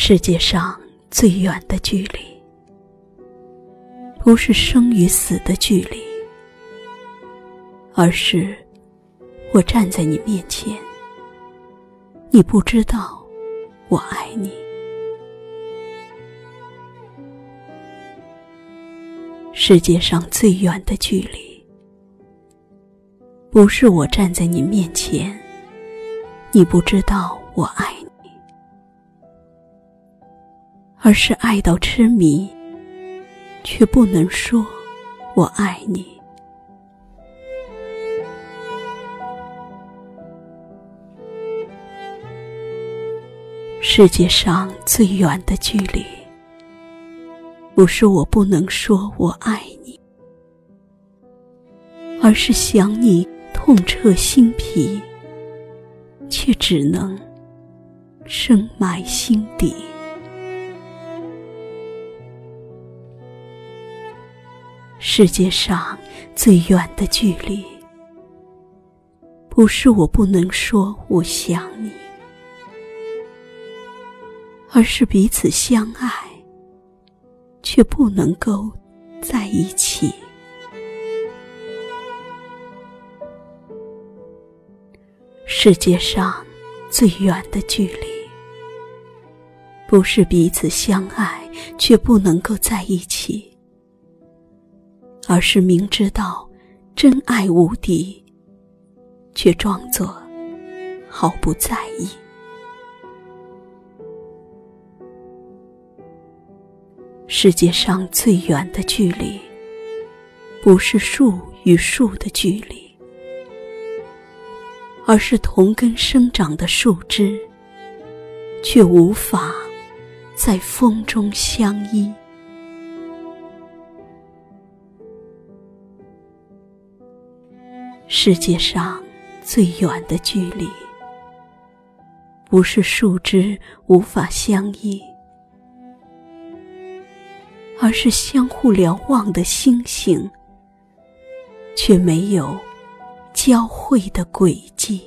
世界上最远的距离，不是生与死的距离，而是我站在你面前，你不知道我爱你。世界上最远的距离，不是我站在你面前，你不知道我爱你。而是爱到痴迷，却不能说“我爱你”。世界上最远的距离，不是我不能说我爱你，而是想你痛彻心脾，却只能深埋心底。世界上最远的距离，不是我不能说我想你，而是彼此相爱，却不能够在一起。世界上最远的距离，不是彼此相爱，却不能够在一起。而是明知道真爱无敌，却装作毫不在意。世界上最远的距离，不是树与树的距离，而是同根生长的树枝，却无法在风中相依。世界上最远的距离，不是树枝无法相依，而是相互瞭望的星星，却没有交汇的轨迹。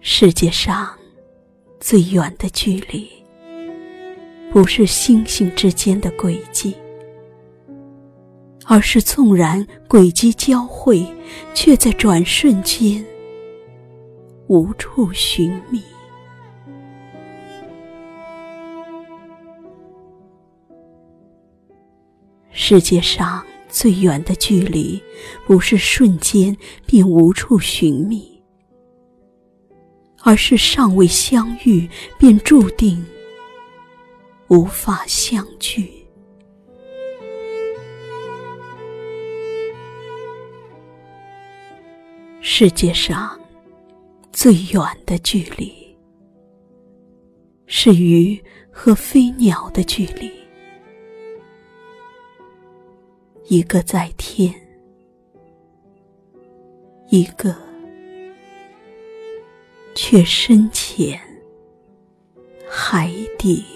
世界上最远的距离。不是星星之间的轨迹，而是纵然轨迹交汇，却在转瞬间无处寻觅。世界上最远的距离，不是瞬间便无处寻觅，而是尚未相遇便注定。无法相聚。世界上最远的距离，是鱼和飞鸟的距离。一个在天，一个却深潜海底。